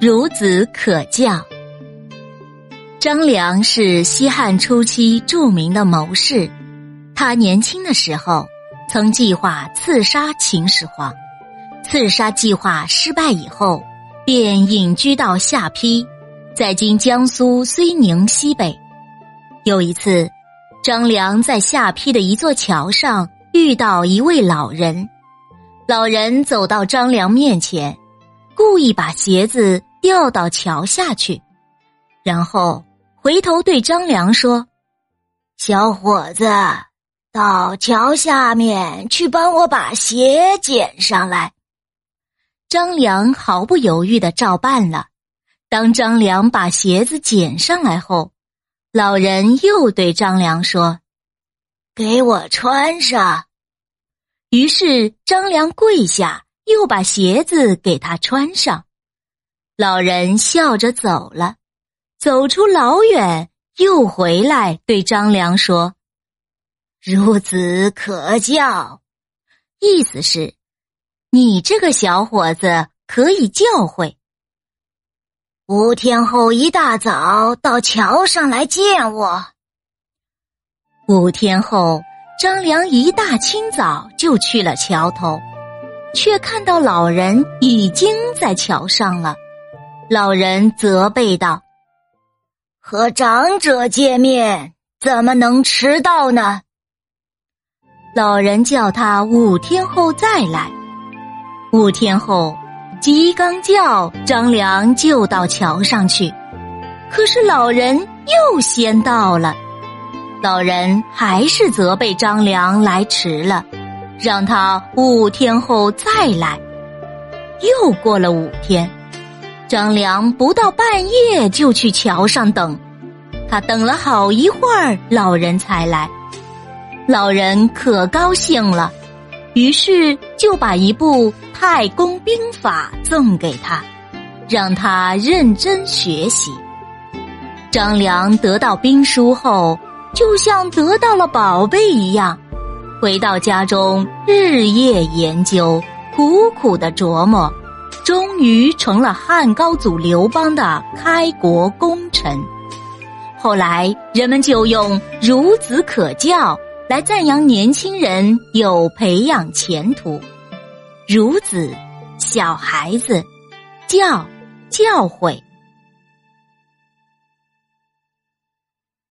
孺子可教。张良是西汉初期著名的谋士，他年轻的时候曾计划刺杀秦始皇，刺杀计划失败以后，便隐居到下邳，在今江苏睢宁西北。有一次，张良在下邳的一座桥上遇到一位老人，老人走到张良面前，故意把鞋子掉到桥下去，然后。回头对张良说：“小伙子，到桥下面去帮我把鞋捡上来。”张良毫不犹豫的照办了。当张良把鞋子捡上来后，老人又对张良说：“给我穿上。”于是张良跪下，又把鞋子给他穿上。老人笑着走了。走出老远，又回来对张良说：“孺子可教。”意思是，你这个小伙子可以教诲。五天后一大早到桥上来见我。五天后，张良一大清早就去了桥头，却看到老人已经在桥上了。老人责备道。和长者见面怎么能迟到呢？老人叫他五天后再来。五天后，鸡刚叫，张良就到桥上去。可是老人又先到了，老人还是责备张良来迟了，让他五天后再来。又过了五天。张良不到半夜就去桥上等，他等了好一会儿，老人才来。老人可高兴了，于是就把一部《太公兵法》赠给他，让他认真学习。张良得到兵书后，就像得到了宝贝一样，回到家中日夜研究，苦苦的琢磨。终于成了汉高祖刘邦的开国功臣。后来人们就用“孺子可教”来赞扬年轻人有培养前途。孺子，小孩子；教，教诲。